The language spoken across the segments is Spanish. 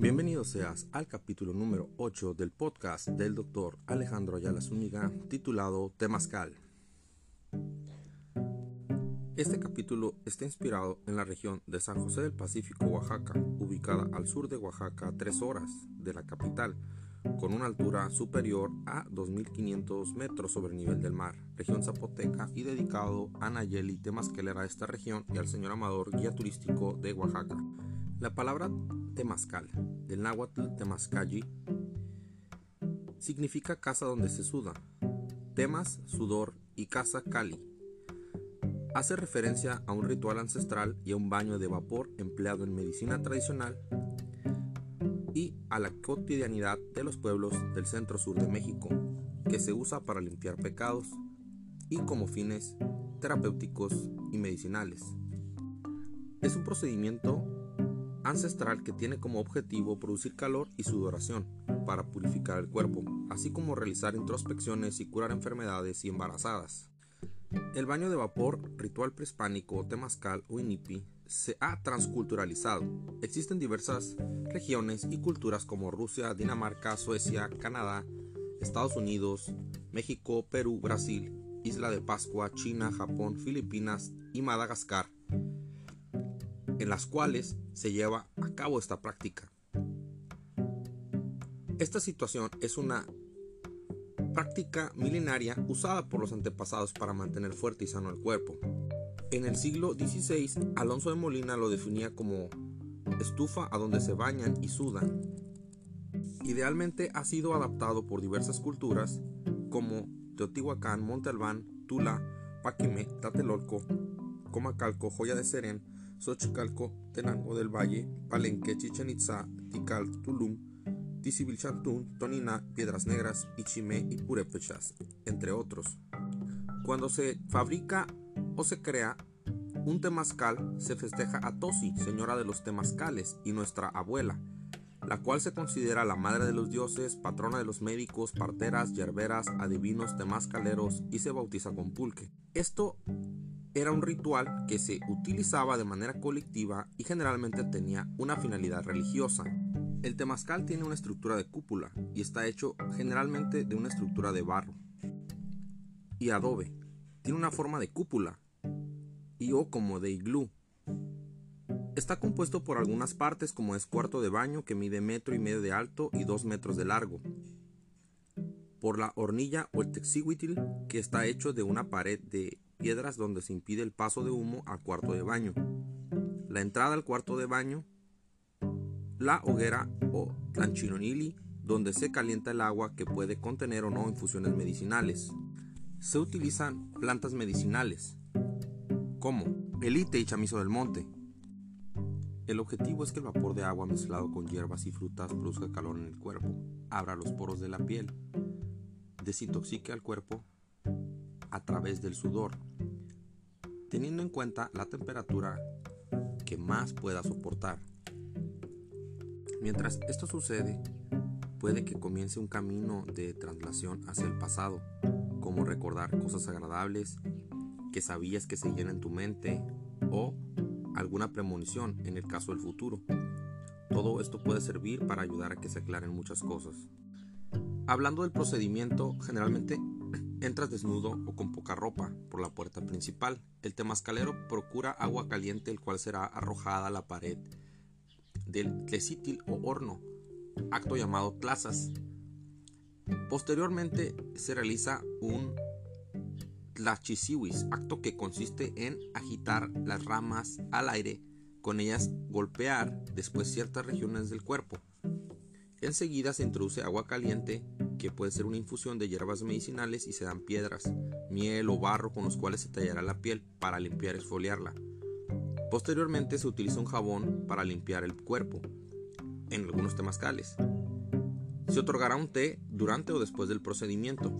Bienvenido seas al capítulo número 8 del podcast del doctor Alejandro Ayala Zúñiga titulado Temascal. Este capítulo está inspirado en la región de San José del Pacífico, Oaxaca, ubicada al sur de Oaxaca a 3 horas de la capital, con una altura superior a 2.500 metros sobre el nivel del mar, región zapoteca y dedicado a Nayeli Temascalera de esta región y al señor Amador, guía turístico de Oaxaca. La palabra temazcal, del náhuatl temazcalli, significa casa donde se suda. Temas, sudor y casa cali. Hace referencia a un ritual ancestral y a un baño de vapor empleado en medicina tradicional y a la cotidianidad de los pueblos del centro sur de México, que se usa para limpiar pecados y como fines terapéuticos y medicinales. Es un procedimiento ancestral que tiene como objetivo producir calor y sudoración para purificar el cuerpo, así como realizar introspecciones y curar enfermedades y embarazadas. El baño de vapor, ritual prehispánico, temazcal o inipi, se ha transculturalizado. Existen diversas regiones y culturas como Rusia, Dinamarca, Suecia, Canadá, Estados Unidos, México, Perú, Brasil, Isla de Pascua, China, Japón, Filipinas y Madagascar en las cuales se lleva a cabo esta práctica. Esta situación es una práctica milenaria usada por los antepasados para mantener fuerte y sano el cuerpo. En el siglo XVI, Alonso de Molina lo definía como estufa a donde se bañan y sudan. Idealmente ha sido adaptado por diversas culturas como Teotihuacán, Monte Albán, Tula, Paquime, Tatelolco, Comacalco, Joya de Serén, Xochicalco, Tenango del Valle, Palenque, Chichen Itza, Tikal, Tulum, Tisibilchantún, Tonina, Piedras Negras, Ichimé y Purépechas, entre otros. Cuando se fabrica o se crea un temazcal, se festeja a Tosi, señora de los temazcales, y nuestra abuela, la cual se considera la madre de los dioses, patrona de los médicos, parteras, yerberas, adivinos, temazcaleros y se bautiza con pulque. Esto era un ritual que se utilizaba de manera colectiva y generalmente tenía una finalidad religiosa. El temazcal tiene una estructura de cúpula y está hecho generalmente de una estructura de barro y adobe. Tiene una forma de cúpula y o como de iglú. Está compuesto por algunas partes como es cuarto de baño que mide metro y medio de alto y dos metros de largo. Por la hornilla o el texihuitil que está hecho de una pared de piedras donde se impide el paso de humo al cuarto de baño. La entrada al cuarto de baño, la hoguera o tlanchinonili, donde se calienta el agua que puede contener o no infusiones medicinales. Se utilizan plantas medicinales, como elite y chamizo del monte. El objetivo es que el vapor de agua mezclado con hierbas y frutas produzca calor en el cuerpo, abra los poros de la piel, desintoxique al cuerpo a través del sudor, teniendo en cuenta la temperatura que más pueda soportar. Mientras esto sucede, puede que comience un camino de traslación hacia el pasado, como recordar cosas agradables que sabías que seguían en tu mente o alguna premonición en el caso del futuro. Todo esto puede servir para ayudar a que se aclaren muchas cosas. Hablando del procedimiento, generalmente Entras desnudo o con poca ropa por la puerta principal. El temazcalero procura agua caliente, el cual será arrojada a la pared del tlecitil o horno, acto llamado tlazas. Posteriormente se realiza un tlachisiwis, acto que consiste en agitar las ramas al aire, con ellas golpear después ciertas regiones del cuerpo. Enseguida se introduce agua caliente que puede ser una infusión de hierbas medicinales y se dan piedras, miel o barro con los cuales se tallará la piel para limpiar y esfoliarla. Posteriormente se utiliza un jabón para limpiar el cuerpo, en algunos temazcales. Se otorgará un té durante o después del procedimiento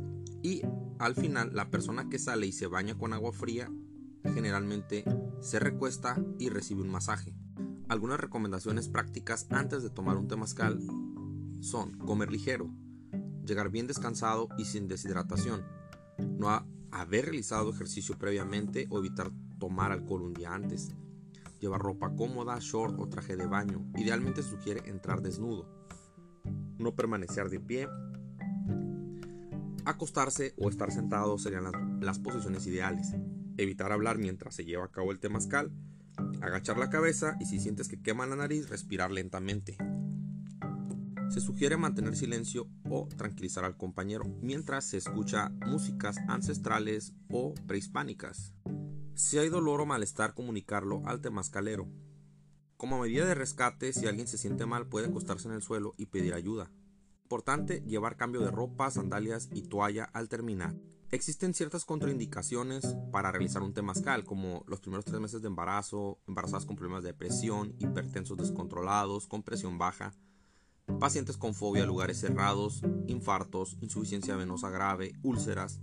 y al final la persona que sale y se baña con agua fría generalmente se recuesta y recibe un masaje. Algunas recomendaciones prácticas antes de tomar un temazcal son comer ligero, llegar bien descansado y sin deshidratación, no haber realizado ejercicio previamente o evitar tomar alcohol un día antes, llevar ropa cómoda, short o traje de baño. Idealmente sugiere entrar desnudo. No permanecer de pie. Acostarse o estar sentado serían las, las posiciones ideales. Evitar hablar mientras se lleva a cabo el temazcal. Agachar la cabeza y si sientes que quema la nariz, respirar lentamente. Se sugiere mantener silencio o tranquilizar al compañero mientras se escucha músicas ancestrales o prehispánicas. Si hay dolor o malestar, comunicarlo al temazcalero. Como medida de rescate, si alguien se siente mal, puede acostarse en el suelo y pedir ayuda. Importante llevar cambio de ropa, sandalias y toalla al terminar. Existen ciertas contraindicaciones para realizar un temazcal, como los primeros tres meses de embarazo, embarazadas con problemas de depresión, hipertensos descontrolados, con presión baja, pacientes con fobia a lugares cerrados, infartos, insuficiencia venosa grave, úlceras,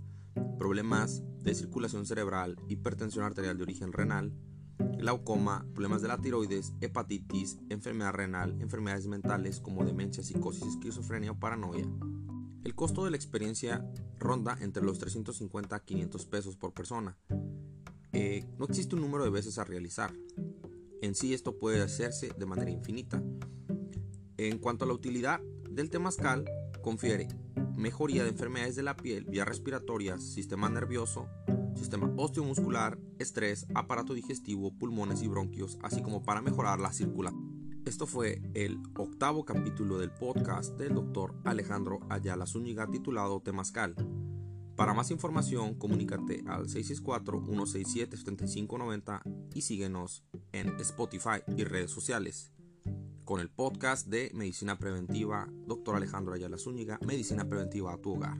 problemas de circulación cerebral, hipertensión arterial de origen renal, glaucoma, problemas de la tiroides, hepatitis, enfermedad renal, enfermedades mentales como demencia, psicosis, esquizofrenia o paranoia. El costo de la experiencia ronda entre los 350 a 500 pesos por persona. Eh, no existe un número de veces a realizar. En sí esto puede hacerse de manera infinita. En cuanto a la utilidad del temazcal, confiere mejoría de enfermedades de la piel, vías respiratorias, sistema nervioso, sistema osteomuscular, estrés, aparato digestivo, pulmones y bronquios, así como para mejorar la circulación. Esto fue el octavo capítulo del podcast del doctor Alejandro Ayala Zúñiga titulado Temazcal. Para más información, comunícate al 664-167-7590 y síguenos en Spotify y redes sociales con el podcast de Medicina Preventiva, Dr. Alejandro Ayala Zúñiga, Medicina Preventiva a tu hogar.